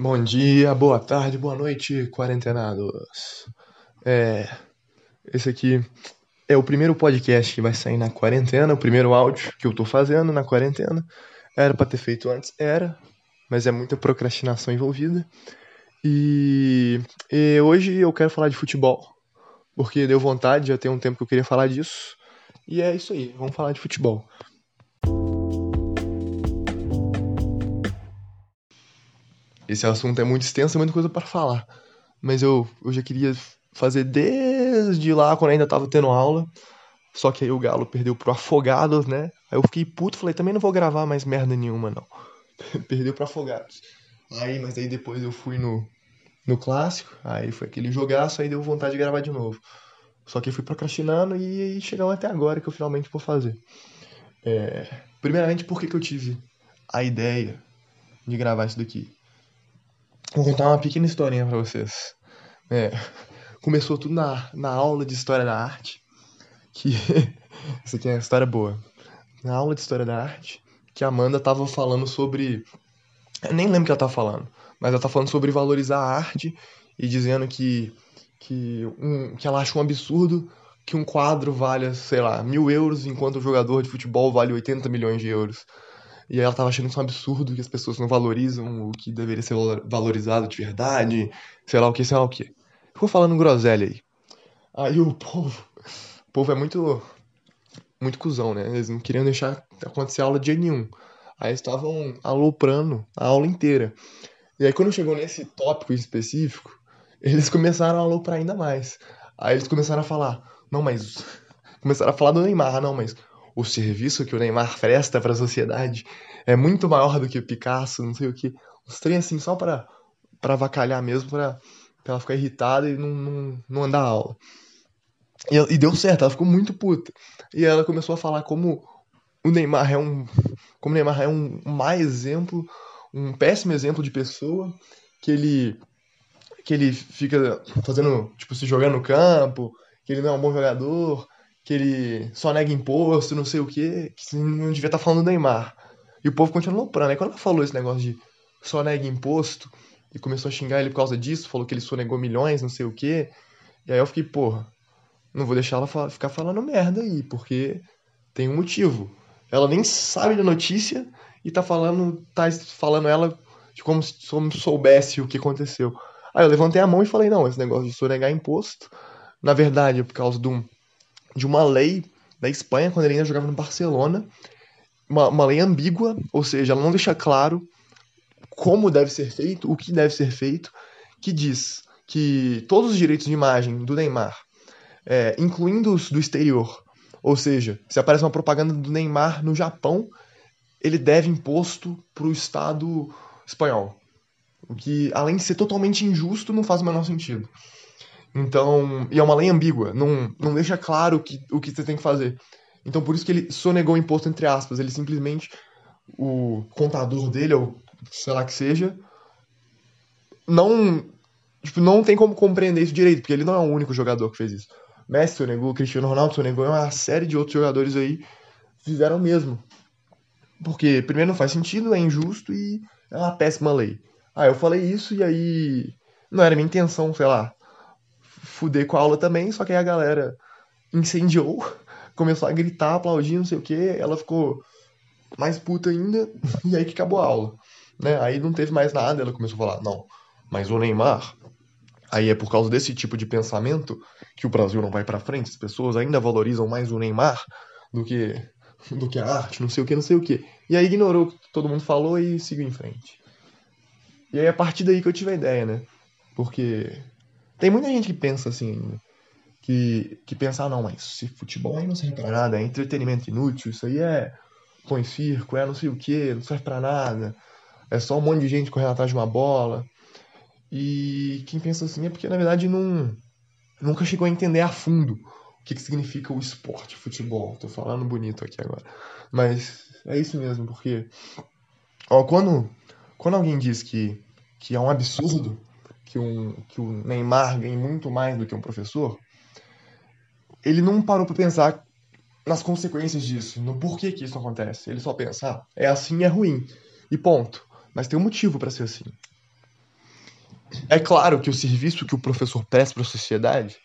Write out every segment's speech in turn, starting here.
Bom dia, boa tarde, boa noite, quarentenados. É, esse aqui é o primeiro podcast que vai sair na quarentena, o primeiro áudio que eu tô fazendo na quarentena. Era pra ter feito antes, era, mas é muita procrastinação envolvida. E, e hoje eu quero falar de futebol, porque deu vontade, já tem um tempo que eu queria falar disso. E é isso aí, vamos falar de futebol. Esse assunto é muito extenso, tem muita coisa para falar. Mas eu, eu já queria fazer desde lá, quando ainda tava tendo aula. Só que aí o Galo perdeu pro Afogados, né? Aí eu fiquei puto, falei, também não vou gravar mais merda nenhuma, não. perdeu pro Afogados. Aí, mas aí depois eu fui no, no clássico, aí foi aquele jogaço, aí deu vontade de gravar de novo. Só que eu fui procrastinando e aí chegamos até agora que eu finalmente vou fazer. É, primeiramente, por que, que eu tive a ideia de gravar isso daqui? Vou contar uma pequena historinha para vocês. É, começou tudo na, na aula de História da Arte, que... Isso aqui é uma história boa. Na aula de História da Arte, que a Amanda tava falando sobre... Eu nem lembro o que ela tava falando, mas ela tá falando sobre valorizar a arte e dizendo que, que, um, que ela acha um absurdo que um quadro valha, sei lá, mil euros, enquanto o jogador de futebol vale 80 milhões de euros. E ela tava achando isso um absurdo, que as pessoas não valorizam o que deveria ser valorizado de verdade, sei lá o que, sei lá o que. Ficou falando groselha aí. Aí o povo, o povo é muito, muito cuzão, né? Eles não queriam deixar acontecer aula de nenhum. Aí estavam aloprando a aula inteira. E aí quando chegou nesse tópico específico, eles começaram a aloprar ainda mais. Aí eles começaram a falar, não, mas... Começaram a falar do Neymar, não, mas o serviço que o Neymar presta para a sociedade é muito maior do que o Picasso, não sei o que. Uns trem assim só para para avacalhar mesmo, para ela ficar irritada e não, não, não andar a aula. E, e, deu certo, ela ficou muito puta. E ela começou a falar como o Neymar é um como o Neymar é um má exemplo, um péssimo exemplo de pessoa, que ele que ele fica fazendo, tipo, se jogando no campo, que ele não é um bom jogador, que ele só nega imposto, não sei o quê, que não devia estar tá falando do Neymar. E o povo continua aloprando. Aí quando ela falou esse negócio de só nega imposto, e começou a xingar ele por causa disso, falou que ele sonegou milhões, não sei o quê. E aí eu fiquei, porra, não vou deixar ela ficar falando merda aí, porque tem um motivo. Ela nem sabe da notícia e tá falando, tá falando ela de como se soubesse o que aconteceu. Aí eu levantei a mão e falei, não, esse negócio de sonegar imposto, na verdade é por causa de um de uma lei da Espanha, quando ele ainda jogava no Barcelona, uma, uma lei ambígua, ou seja, ela não deixa claro como deve ser feito, o que deve ser feito, que diz que todos os direitos de imagem do Neymar, é, incluindo os do exterior, ou seja, se aparece uma propaganda do Neymar no Japão, ele deve imposto para o Estado espanhol. O que, além de ser totalmente injusto, não faz o menor sentido. Então, e é uma lei ambígua, não, não deixa claro que, o que você tem que fazer. Então, por isso que ele sonegou o imposto, entre aspas. Ele simplesmente, o contador dele, ou sei lá que seja, não, tipo, não tem como compreender isso direito, porque ele não é o único jogador que fez isso. Messi sonegou, Cristiano Ronaldo sonegou, e uma série de outros jogadores aí fizeram o mesmo. Porque, primeiro, não faz sentido, é injusto e é uma péssima lei. Ah, eu falei isso e aí não era minha intenção, sei lá, fuder com a aula também, só que aí a galera incendiou, começou a gritar, aplaudir, não sei o que, ela ficou mais puta ainda, e aí que acabou a aula. Né? Aí não teve mais nada, ela começou a falar, não, mas o Neymar, aí é por causa desse tipo de pensamento que o Brasil não vai para frente, as pessoas ainda valorizam mais o Neymar do que do que a arte, não sei o que, não sei o que. E aí ignorou o que todo mundo falou e seguiu em frente. E aí a partir daí que eu tive a ideia, né? Porque tem muita gente que pensa assim, que, que pensa, ah, não, mas se futebol aí não serve pra nada, é entretenimento inútil, isso aí é põe circo, é não sei o que, não serve pra nada, é só um monte de gente correndo atrás de uma bola. E quem pensa assim é porque, na verdade, não, nunca chegou a entender a fundo o que, que significa o esporte, futebol. Tô falando bonito aqui agora. Mas é isso mesmo, porque ó, quando, quando alguém diz que, que é um absurdo que, um, que o Neymar ganhe muito mais do que um professor, ele não parou para pensar nas consequências disso, no porquê que isso acontece. Ele só pensa, ah, é assim, é ruim. E ponto. Mas tem um motivo para ser assim. é claro que o serviço que o professor presta para a sociedade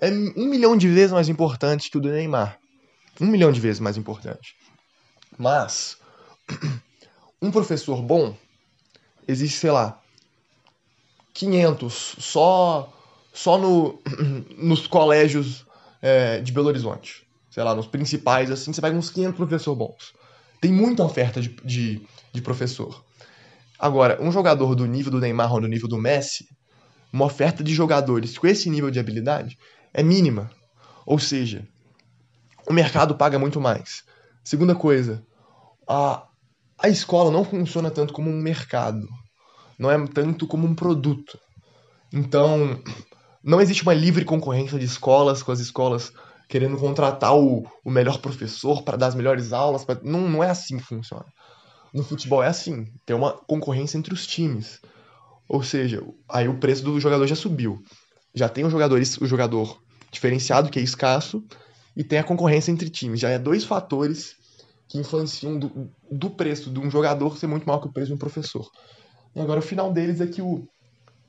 é um milhão de vezes mais importante que o do Neymar. Um milhão de vezes mais importante. Mas, um professor bom, existe, sei lá, 500 só, só no, nos colégios é, de Belo Horizonte. Sei lá, nos principais, assim, você pega uns 500 professores bons. Tem muita oferta de, de, de professor. Agora, um jogador do nível do Neymar ou do nível do Messi, uma oferta de jogadores com esse nível de habilidade é mínima. Ou seja, o mercado paga muito mais. Segunda coisa, a, a escola não funciona tanto como um mercado. Não é tanto como um produto. Então, não existe uma livre concorrência de escolas com as escolas querendo contratar o, o melhor professor para dar as melhores aulas. Pra... Não, não é assim que funciona. No futebol é assim, tem uma concorrência entre os times. Ou seja, aí o preço do jogador já subiu. Já tem um jogador, o jogador diferenciado, que é escasso, e tem a concorrência entre times. Já é dois fatores que influenciam do, do preço de um jogador ser muito maior que o preço de um professor. E agora o final deles é que o,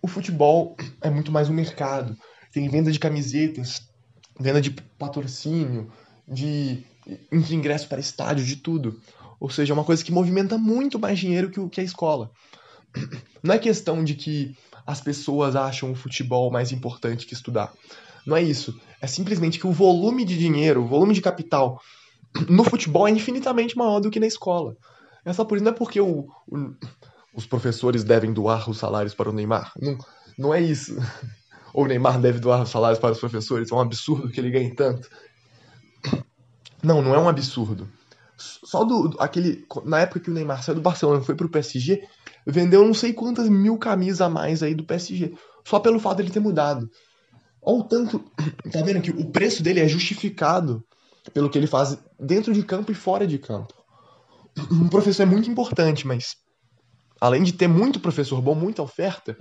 o futebol é muito mais um mercado. Tem venda de camisetas, venda de patrocínio, de, de ingresso para estádio, de tudo. Ou seja, é uma coisa que movimenta muito mais dinheiro que, o, que a escola. Não é questão de que as pessoas acham o futebol mais importante que estudar. Não é isso. É simplesmente que o volume de dinheiro, o volume de capital no futebol é infinitamente maior do que na escola. É só por isso, não é porque o, o, os professores devem doar os salários para o Neymar. Não, não é isso. Ou o Neymar deve doar os salários para os professores. É um absurdo que ele ganhe tanto. Não, não é um absurdo. Só do aquele na época que o Neymar saiu do Barcelona e foi pro PSG, vendeu não sei quantas mil camisas a mais aí do PSG, só pelo fato dele ter mudado. Ou tanto, tá vendo que o preço dele é justificado pelo que ele faz dentro de campo e fora de campo. Um professor é muito importante, mas além de ter muito professor bom, muita oferta,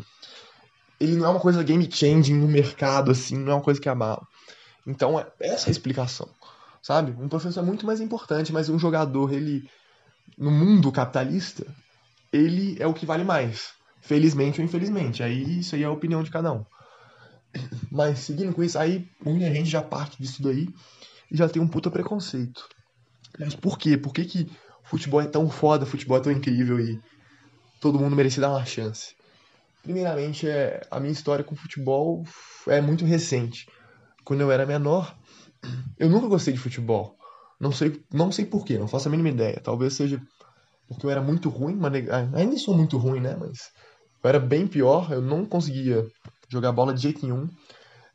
ele não é uma coisa game changing no mercado assim, não é uma coisa que abala. Então, é essa é a explicação sabe? Um professor é muito mais importante, mas um jogador, ele no mundo capitalista, ele é o que vale mais. Felizmente ou infelizmente. Aí isso aí é a opinião de cada um. Mas seguindo com isso, aí muita gente já parte disso daí e já tem um puta preconceito. Mas por quê? Por que, que futebol é tão foda, futebol é tão incrível e todo mundo merecia dar uma chance? Primeiramente, é, a minha história com futebol é muito recente. Quando eu era menor, eu nunca gostei de futebol. Não sei, não sei porquê, não faço a mínima ideia. Talvez seja porque eu era muito ruim, mas ainda sou muito ruim, né? Mas eu era bem pior, eu não conseguia jogar bola de jeito nenhum.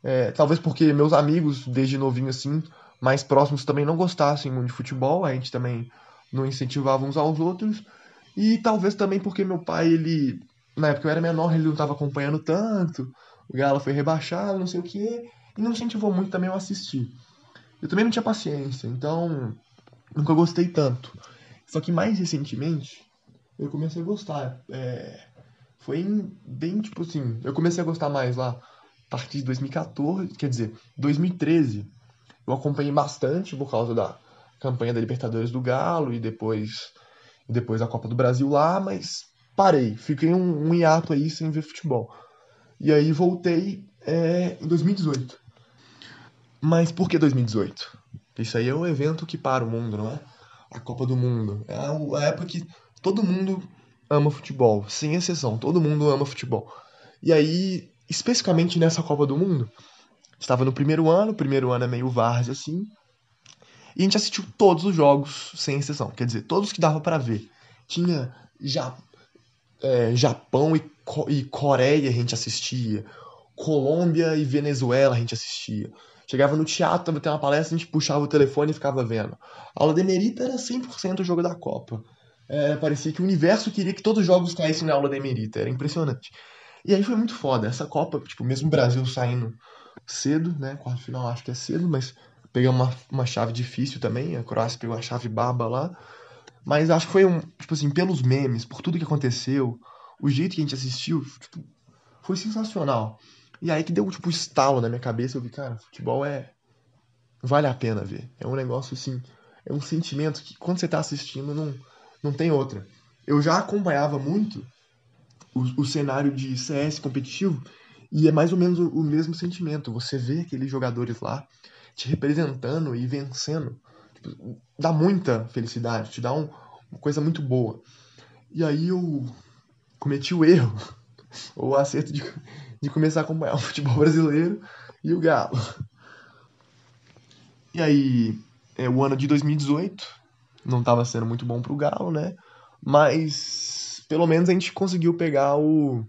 É, talvez porque meus amigos, desde novinho assim, mais próximos também não gostassem muito de futebol, a gente também não incentivava uns aos outros. E talvez também porque meu pai, ele, na época eu era menor, ele não estava acompanhando tanto, o Galo foi rebaixado, não sei o que, e não incentivou muito também eu assistir. Eu também não tinha paciência, então nunca gostei tanto. Só que mais recentemente eu comecei a gostar. É, foi bem tipo assim, eu comecei a gostar mais lá a partir de 2014, quer dizer, 2013. Eu acompanhei bastante por causa da campanha da Libertadores do Galo e depois depois a Copa do Brasil lá, mas parei, fiquei um, um hiato aí sem ver futebol. E aí voltei é, em 2018. Mas por que 2018? Isso aí é o evento que para o mundo, não é? A Copa do Mundo. É a época que todo mundo ama futebol, sem exceção, todo mundo ama futebol. E aí, especificamente nessa Copa do Mundo, estava no primeiro ano, o primeiro ano é meio várzea assim, e a gente assistiu todos os jogos, sem exceção, quer dizer, todos que dava para ver. Tinha já, é, Japão e, e Coreia a gente assistia, Colômbia e Venezuela a gente assistia. Chegava no teatro, tava tendo uma palestra, a gente puxava o telefone e ficava vendo. A aula de Emerita era 100% o jogo da Copa. É, parecia que o universo queria que todos os jogos caíssem na aula da Emerita. Era impressionante. E aí foi muito foda. Essa Copa, tipo, mesmo o Brasil saindo cedo, né? Quarto final acho que é cedo, mas pegamos uma, uma chave difícil também. A Croácia pegou a chave baba lá. Mas acho que foi um, tipo assim, pelos memes, por tudo que aconteceu, o jeito que a gente assistiu, tipo, foi sensacional. E aí que deu, tipo, estalo na minha cabeça. Eu vi, cara, futebol é. Vale a pena ver. É um negócio assim. É um sentimento que quando você tá assistindo não, não tem outra. Eu já acompanhava muito o, o cenário de CS competitivo e é mais ou menos o, o mesmo sentimento. Você vê aqueles jogadores lá te representando e vencendo. Tipo, dá muita felicidade, te dá um, uma coisa muito boa. E aí eu cometi o erro, ou o acerto de, de começar a acompanhar o futebol brasileiro e o Galo. E aí, é, o ano de 2018 não estava sendo muito bom para o Galo, né? Mas pelo menos a gente conseguiu pegar o,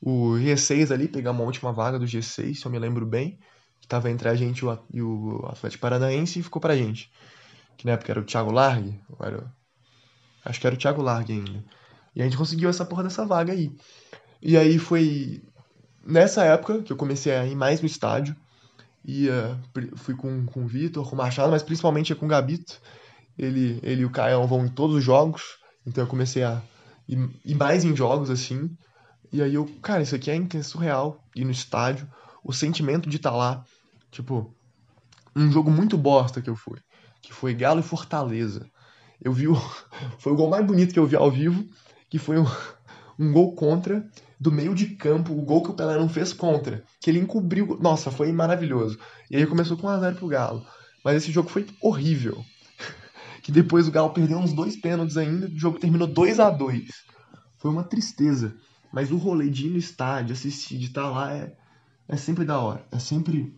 o G6 ali, pegar uma última vaga do G6, se eu me lembro bem. Que tava entre a gente e o Atlético Paranaense e ficou pra gente. Que na época era o Thiago Largue. Era, acho que era o Thiago Largue ainda. E a gente conseguiu essa porra dessa vaga aí. E aí foi nessa época que eu comecei a ir mais no estádio. Ia, fui com, com o Vitor, com o Machado, mas principalmente com o Gabito. Ele, ele e o Caio vão em todos os jogos. Então eu comecei a ir, ir mais em jogos assim. E aí eu, cara, isso aqui é surreal. Ir no estádio, o sentimento de estar tá lá. Tipo, um jogo muito bosta que eu fui. Que foi Galo e Fortaleza. Eu vi o. Foi o gol mais bonito que eu vi ao vivo. Que foi um, um gol contra do meio de campo. O gol que o Pelé não fez contra. Que ele encobriu. Nossa, foi maravilhoso. E aí começou com 1x0 pro Galo. Mas esse jogo foi horrível. Que depois o Galo perdeu uns dois pênaltis ainda. O jogo terminou 2 a 2 Foi uma tristeza. Mas o rolê de ir no estádio, assistir, de estar lá é, é sempre da hora. É sempre.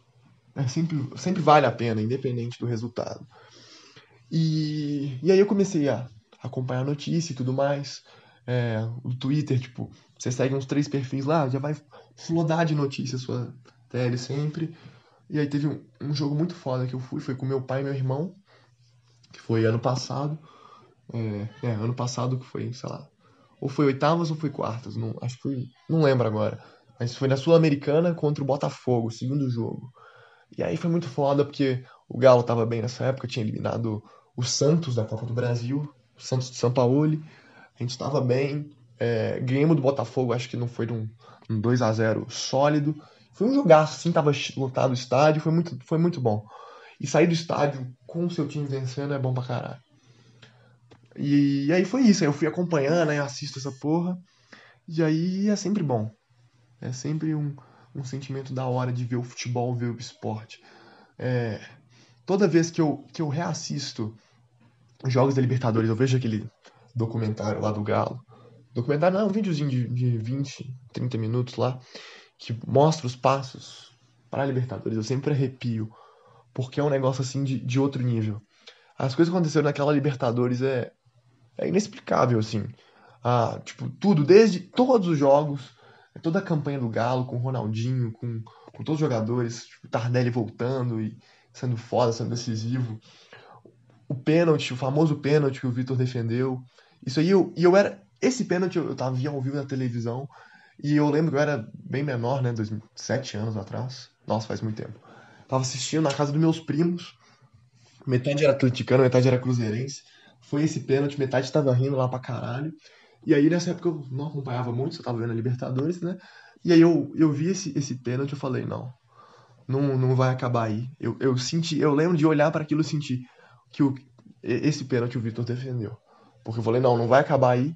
É sempre, sempre vale a pena, independente do resultado. E, e aí eu comecei a acompanhar a notícia e tudo mais. É, o Twitter, tipo, você segue uns três perfis lá, já vai flodar de notícias sua tele sempre. E aí teve um, um, jogo muito foda que eu fui, foi com meu pai e meu irmão, que foi ano passado. É, é, ano passado que foi, sei lá, ou foi oitavas ou foi quartas, não, acho que foi, não lembro agora. Mas foi na Sul-Americana contra o Botafogo, segundo jogo. E aí foi muito foda porque o Galo tava bem nessa época, tinha eliminado o Santos da Copa do Brasil, o Santos de São Paulo. A gente tava bem. É, ganhamos do Botafogo, acho que não foi um, um 2 a 0 sólido. Foi um jogaço, assim, tava lotado o estádio, foi muito, foi muito bom. E sair do estádio com o seu time vencendo é bom pra caralho. E, e aí foi isso, aí eu fui acompanhando, aí assisto essa porra. E aí é sempre bom. É sempre um, um sentimento da hora de ver o futebol, ver o esporte. É, toda vez que eu, que eu reassisto jogos da Libertadores, eu vejo aquele documentário lá do Galo. Documentário não, um videozinho de, de 20, 30 minutos lá, que mostra os passos para a Libertadores. Eu sempre arrepio, porque é um negócio assim de, de outro nível. As coisas que aconteceram naquela Libertadores é, é inexplicável, assim. Ah, tipo, tudo, desde todos os jogos, toda a campanha do Galo, com o Ronaldinho, com, com todos os jogadores, tipo, Tardelli voltando e sendo foda, sendo decisivo. O pênalti, o famoso pênalti que o Vitor defendeu. Isso aí, eu, e eu era. Esse pênalti eu, eu tava via ao vivo na televisão. E eu lembro que eu era bem menor, né? Dois, sete anos atrás. Nossa, faz muito tempo. Tava assistindo na casa dos meus primos. Metade era atleticano, metade era cruzeirense foi esse pênalti, metade tava rindo lá pra caralho. E aí nessa época eu não acompanhava muito, só tava vendo a Libertadores, né? E aí eu, eu vi esse, esse pênalti eu falei, não, não, não vai acabar aí. Eu, eu senti, eu lembro de olhar para aquilo e sentir que o, esse pênalti o Vitor defendeu. Porque eu falei, não, não vai acabar aí.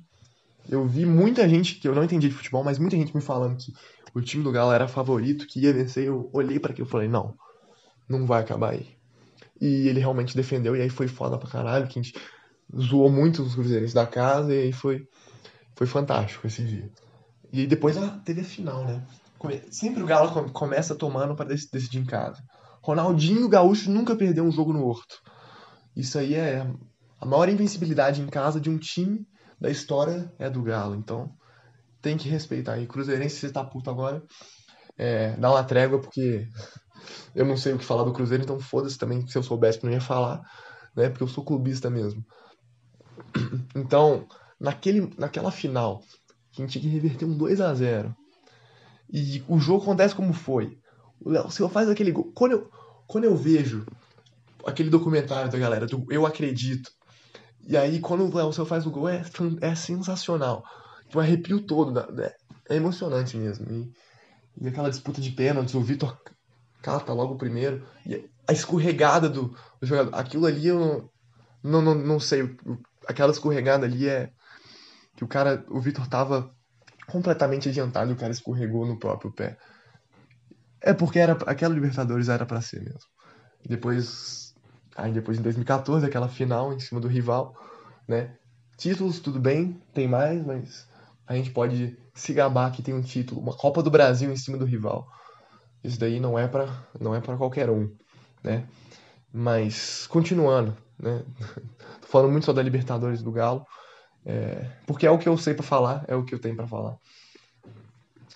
Eu vi muita gente, que eu não entendi de futebol, mas muita gente me falando que o time do Galo era favorito, que ia vencer. Eu olhei para aquilo e falei, não, não vai acabar aí. E ele realmente defendeu, e aí foi foda pra caralho, que a gente zoou muito os cruzeirenses da casa e aí foi, foi fantástico esse dia. E depois ela teve a final, né? Sempre o Galo começa tomando para decidir em casa. Ronaldinho Gaúcho nunca perdeu um jogo no Horto. Isso aí é a maior invencibilidade em casa de um time da história é do Galo. Então tem que respeitar. E Cruzeirense, você tá puto agora, é, dá uma trégua, porque eu não sei o que falar do Cruzeiro, então foda-se também. Se eu soubesse, não ia falar, né? Porque eu sou clubista mesmo. Então, naquele, naquela final, que a gente tinha que reverter um 2 a 0 e o jogo acontece como foi. O Léo Silva faz aquele gol. Quando eu, quando eu vejo aquele documentário da galera do Eu Acredito, e aí quando o Léo Silva faz o gol é, é sensacional. Tipo, arrepio todo. É, é emocionante mesmo. E, e, aquela disputa de pênaltis, o Vitor cata logo o primeiro. E a escorregada do, do jogador. Aquilo ali eu não, não, não sei aquela escorregada ali é que o cara, o Vitor tava completamente adiantado e o cara escorregou no próprio pé. É porque era aquela Libertadores era para ser mesmo. Depois, aí depois em 2014, aquela final em cima do rival, né? Títulos, tudo bem, tem mais, mas a gente pode se gabar que tem um título, uma Copa do Brasil em cima do rival. Isso daí não é para não é para qualquer um, né? Mas continuando, né? Tô falando muito só da Libertadores do Galo, é, porque é o que eu sei para falar, é o que eu tenho para falar.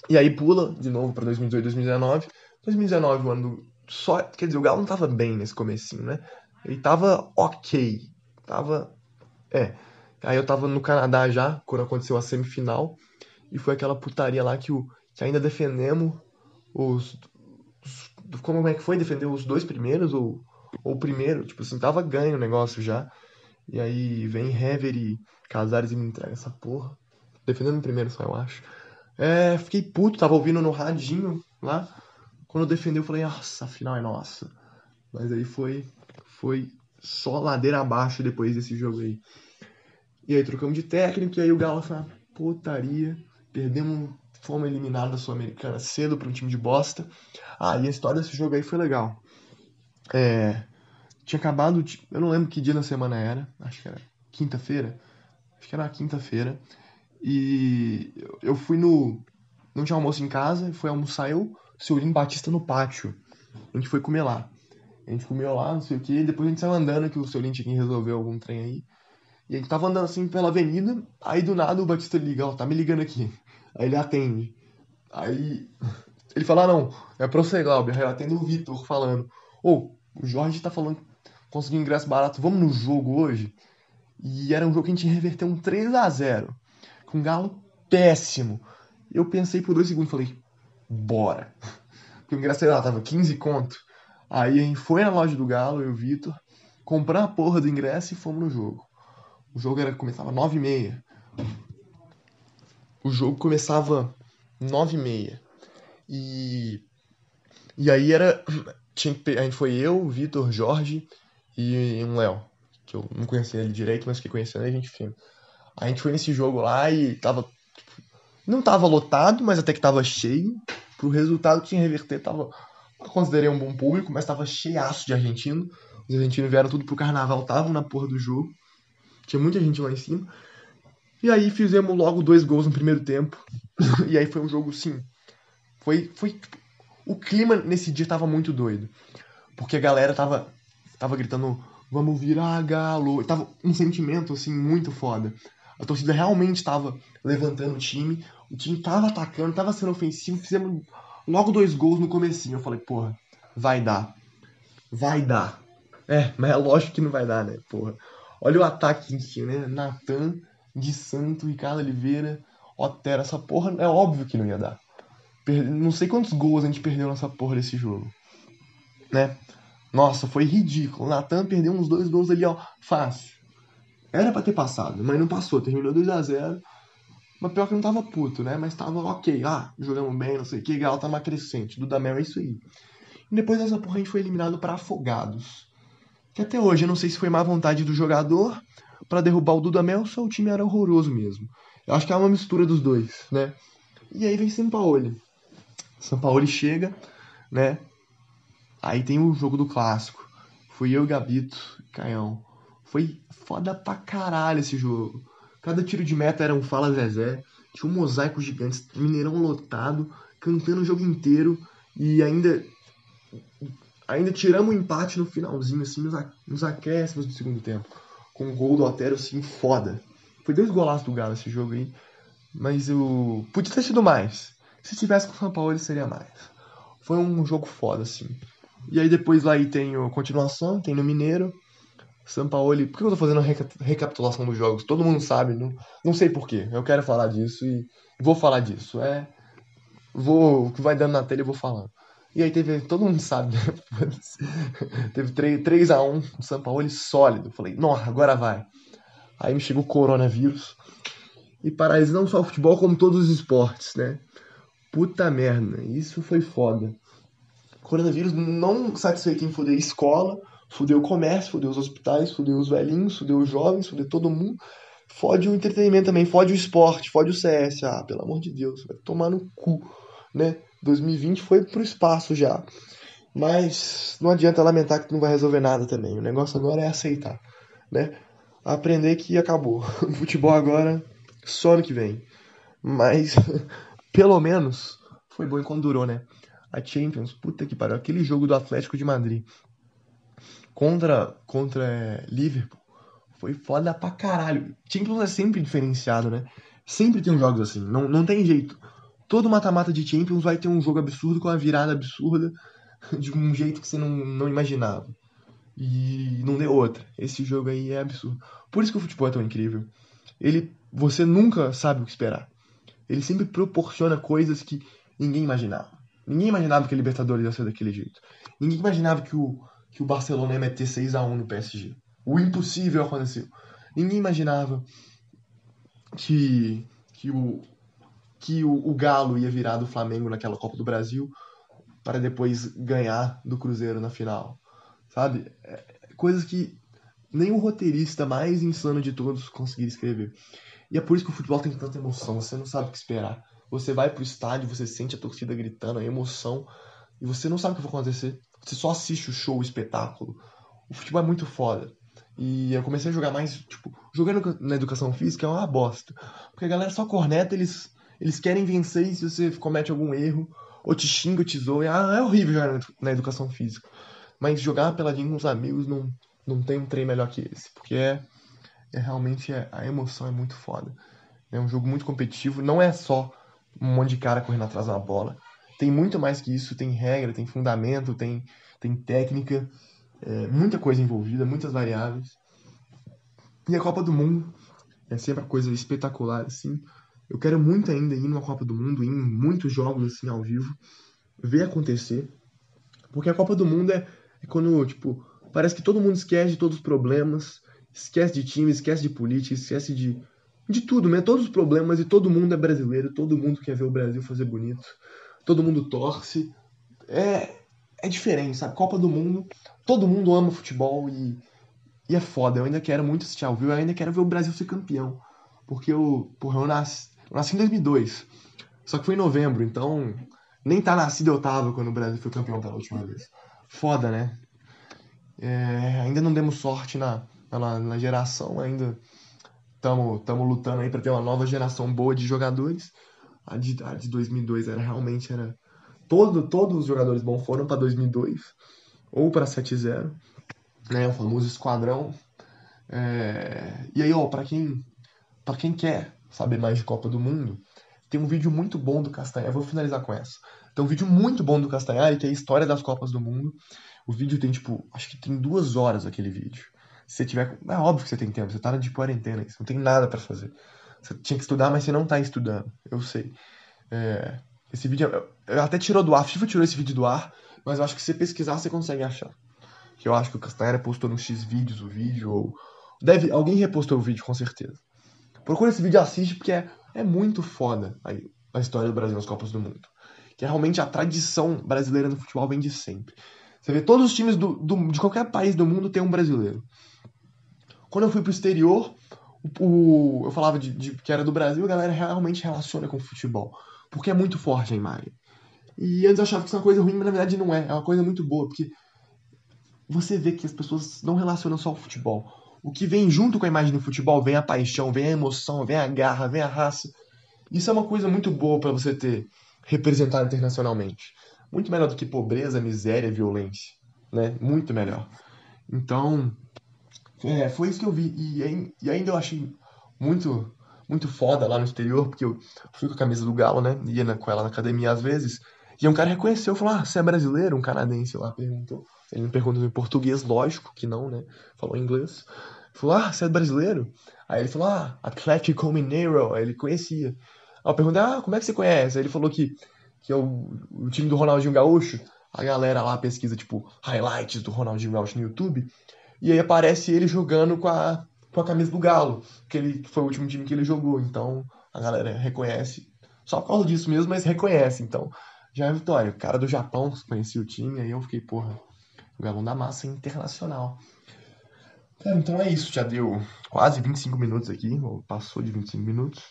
E aí pula de novo para 2018, 2019. 2019 o ano do, só, quer dizer, o Galo não tava bem nesse comecinho, né? Ele tava ok, tava é. Aí eu tava no Canadá já, quando aconteceu a semifinal, e foi aquela putaria lá que, o, que ainda defendemos os, os, Como é que foi? Defender os dois primeiros ou, ou o primeiro? Tipo assim, tava ganho o negócio já. E aí vem Hever e Casares e me entrega essa porra. Defendendo o primeiro só, eu acho. É, fiquei puto, tava ouvindo no radinho lá. Quando defendeu, eu falei, nossa, a final é nossa. Mas aí foi, foi só ladeira abaixo depois desse jogo aí. E aí trocamos de técnico, e aí o Galo foi uma putaria. Perdemos, fomos eliminados da Sul-Americana cedo para um time de bosta. Ah, e a história desse jogo aí foi legal. É, tinha acabado, eu não lembro que dia da semana era, acho que era quinta-feira. Acho que era quinta-feira. E eu fui no. Não tinha almoço em casa, fui almoçar eu, Seulino Batista no pátio. A gente foi comer lá. A gente comeu lá, não sei o que, depois a gente saiu andando, que o Seulino tinha que resolver algum trem aí. E a gente tava andando assim pela avenida, aí do nada o Batista liga, ó, tá me ligando aqui. Aí ele atende. Aí ele fala, ah, não, é pra você, Glauber. Aí eu atendo o Vitor falando, ô, oh, o Jorge tá falando conseguiu ingresso barato, vamos no jogo hoje? E era um jogo que a gente reverteu um 3 a 0 com um galo péssimo. Eu pensei por dois segundos, falei, bora. Porque o ingresso, sei lá, tava 15 conto. Aí a gente foi na loja do Galo, eu e o Vitor, comprar a porra do ingresso e fomos no jogo. O jogo era, começava 9 e meia. O jogo começava 9 e meia. E, e aí era. Tinha, a gente foi eu, o Vitor, Jorge e um Léo. Que eu não conhecia ele direito, mas que conhecendo a gente fina. A gente foi nesse jogo lá e tava. Tipo, não tava lotado, mas até que tava cheio. Pro resultado que tinha reverter, tava. Eu considerei um bom público, mas tava cheiaço de argentino. Os argentinos vieram tudo pro carnaval, estavam na porra do jogo. Tinha muita gente lá em cima. E aí fizemos logo dois gols no primeiro tempo. e aí foi um jogo, sim. Foi. foi o clima nesse dia tava muito doido. Porque a galera tava, tava gritando, vamos virar galo. Tava um sentimento, assim, muito foda. A torcida realmente tava levantando o time. O time tava atacando, tava sendo ofensivo. Fizemos logo dois gols no comecinho. Eu falei, porra, vai dar. Vai dar. É, mas é lógico que não vai dar, né, porra. Olha o ataque que tinha, né? Natan, de Santo, Ricardo Oliveira, Otero. Essa porra é óbvio que não ia dar. Não sei quantos gols a gente perdeu nessa porra desse jogo. Né? Nossa, foi ridículo. O Natan perdeu uns dois gols ali, ó, fácil. Era pra ter passado, mas não passou. Terminou 2 a 0 Mas pior que não tava puto, né? Mas tava ok. Ah, jogamos bem, não sei o que. Galo tá uma crescente. Do Damel é isso aí. E depois dessa porra a gente foi eliminado para Afogados. Que até hoje eu não sei se foi má vontade do jogador para derrubar o Dudamel ou se o time era horroroso mesmo. Eu acho que é uma mistura dos dois, né? E aí vem São Paulo. São Paulo chega, né? Aí tem o jogo do clássico. Fui eu, Gabito, Caião. Foi foda pra caralho esse jogo. Cada tiro de meta era um Fala Zezé. Tinha um mosaico gigante, Mineirão lotado, cantando o jogo inteiro. E ainda ainda tiramos o um empate no finalzinho, assim, nos, nos acréscimos do segundo tempo. Com um gol do Otero, assim, foda. Foi dois golaços do Galo esse jogo aí. Mas eu. Podia ter sido mais. Se tivesse com o São Paulo, ele seria mais. Foi um jogo foda, assim. E aí depois lá aí tem a continuação, tem no Mineiro. São Paulo. Por que eu tô fazendo a recapitulação dos jogos? Todo mundo sabe, não, não sei porquê. Eu quero falar disso e vou falar disso. É. Vou. O que vai dando na tela eu vou falando. E aí teve, todo mundo sabe, né? teve 3, 3 a 1 do São Paulo sólido. Falei, nossa, agora vai. Aí me chegou o coronavírus e paralisa não só o futebol, como todos os esportes, né? Puta merda, isso foi foda. Coronavírus não satisfeito em foder escola, fudeu o comércio, fudeu os hospitais, fudeu os velhinhos, fudeu os jovens, fudeu todo mundo. fode o entretenimento também, fode o esporte, fode o CS. Ah, pelo amor de Deus, vai tomar no cu, né? 2020 foi pro espaço já. Mas não adianta lamentar que não vai resolver nada também. O negócio agora é aceitar, né? Aprender que acabou. O futebol agora só ano que vem. Mas pelo menos foi bom enquanto durou, né? A Champions, puta que pariu, aquele jogo do Atlético de Madrid contra contra é, Liverpool foi foda pra caralho. Champions é sempre diferenciado, né? Sempre tem jogos assim, não, não tem jeito. Todo mata-mata de Champions vai ter um jogo absurdo com uma virada absurda de um jeito que você não, não imaginava. E não deu outra. Esse jogo aí é absurdo. Por isso que o futebol é tão incrível. Ele, você nunca sabe o que esperar. Ele sempre proporciona coisas que ninguém imaginava. Ninguém imaginava que a Libertadores ia ser daquele jeito. Ninguém imaginava que o, que o Barcelona ia meter 6 a 1 no PSG. O impossível aconteceu. Ninguém imaginava que, que, o, que o, o Galo ia virar do Flamengo naquela Copa do Brasil para depois ganhar do Cruzeiro na final. Sabe? É, coisas que nem o roteirista mais insano de todos conseguiria escrever. E é por isso que o futebol tem tanta emoção, você não sabe o que esperar. Você vai pro estádio, você sente a torcida gritando, a emoção, e você não sabe o que vai acontecer. Você só assiste o show, o espetáculo. O futebol é muito foda. E eu comecei a jogar mais, tipo, jogando na educação física é uma bosta. Porque a galera só corneta, eles, eles querem vencer e se você comete algum erro, ou te xinga, ou te zoa, ah, é horrível jogar na educação física. Mas jogar peladinho com os amigos não, não tem um trem melhor que esse. Porque é, é realmente, é, a emoção é muito foda. É um jogo muito competitivo, não é só um monte de cara correndo atrás da bola. Tem muito mais que isso, tem regra, tem fundamento, tem, tem técnica é, muita coisa envolvida, muitas variáveis. E a Copa do Mundo é sempre uma coisa espetacular, assim. Eu quero muito ainda ir numa Copa do Mundo, ir em muitos jogos, assim, ao vivo, ver acontecer. Porque a Copa do Mundo é, é quando, tipo, parece que todo mundo esquece de todos os problemas, esquece de time, esquece de política, esquece de, de tudo, né? Todos os problemas e todo mundo é brasileiro, todo mundo quer ver o Brasil fazer bonito, todo mundo torce. É, é diferente, sabe? Copa do Mundo, todo mundo ama futebol e, e é foda. Eu ainda quero muito assistir ao vivo, eu ainda quero ver o Brasil ser campeão. Porque eu, porra, eu nasci, eu nasci em 2002. Só que foi em novembro, então nem tá nascido eu tava quando o Brasil foi campeão pela última vez. Foda, né? É, ainda não demos sorte na, na, na geração, ainda estamos lutando aí para ter uma nova geração boa de jogadores. A de, a de 2002 era realmente era todo, todos os jogadores bons foram para 2002 ou para 7-0, né, o famoso esquadrão. É... E aí, ó, para quem para quem quer saber mais de Copa do Mundo, tem um vídeo muito bom do Castanhari. vou finalizar com essa. Tem um vídeo muito bom do Castanhari, que é a história das Copas do Mundo. O vídeo tem, tipo, acho que tem duas horas aquele vídeo. Se tiver. É óbvio que você tem tempo, você tá de quarentena, você não tem nada para fazer. Você tinha que estudar, mas você não tá estudando. Eu sei. É... Esse vídeo. Eu até tirou do ar, FIFA tirou esse vídeo do ar, mas eu acho que se você pesquisar você consegue achar. Que eu acho que o Castanheira postou no X vídeos o vídeo, ou. Deve, alguém repostou o vídeo, com certeza. Procura esse vídeo e assiste, porque é, é muito foda a, a história do Brasil nas Copas do Mundo. Que é realmente a tradição brasileira no futebol vem de sempre. Você vê todos os times do, do, de qualquer país do mundo tem um brasileiro. Quando eu fui pro exterior, o, eu falava de, de, que era do Brasil, a galera realmente relaciona com futebol. Porque é muito forte a imagem. E antes eu achava que isso é uma coisa ruim, mas na verdade não é. É uma coisa muito boa, porque você vê que as pessoas não relacionam só o futebol. O que vem junto com a imagem do futebol vem a paixão, vem a emoção, vem a garra, vem a raça. Isso é uma coisa muito boa para você ter representado internacionalmente. Muito melhor do que pobreza, miséria, violência, né? Muito melhor. Então, é, foi isso que eu vi e, e ainda eu achei muito muito foda lá no exterior, porque eu fui com a camisa do Galo, né? Ia na, com ela na academia às vezes. E um cara reconheceu, falou: Ah, você é brasileiro? Um canadense lá perguntou. Ele me perguntou em português, lógico que não, né? Falou em inglês. Falou: Ah, você é brasileiro? Aí ele falou: Ah, Atlético Mineiro. Aí ele conhecia. Aí eu perguntei: Ah, como é que você conhece? Aí ele falou que, que é o, o time do Ronaldinho Gaúcho. A galera lá pesquisa, tipo, highlights do Ronaldinho Gaúcho no YouTube. E aí aparece ele jogando com a, com a camisa do Galo, que ele foi o último time que ele jogou. Então a galera reconhece. Só por causa disso mesmo, mas reconhece. Então já é vitória. O cara do Japão conhecia o time, aí eu fiquei, porra, o Galão da Massa internacional. Cara, então é isso. Já deu quase 25 minutos aqui, ou passou de 25 minutos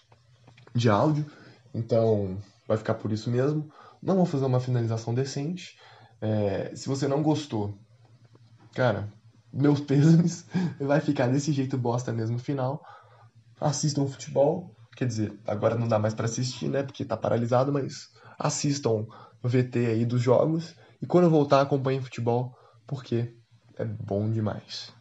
de áudio. Então vai ficar por isso mesmo. Não vou fazer uma finalização decente. É, se você não gostou, cara, meus pêsames, vai ficar desse jeito bosta mesmo final. Assistam futebol, quer dizer, agora não dá mais para assistir, né, porque tá paralisado, mas assistam o VT aí dos jogos e quando voltar acompanhem futebol, porque é bom demais.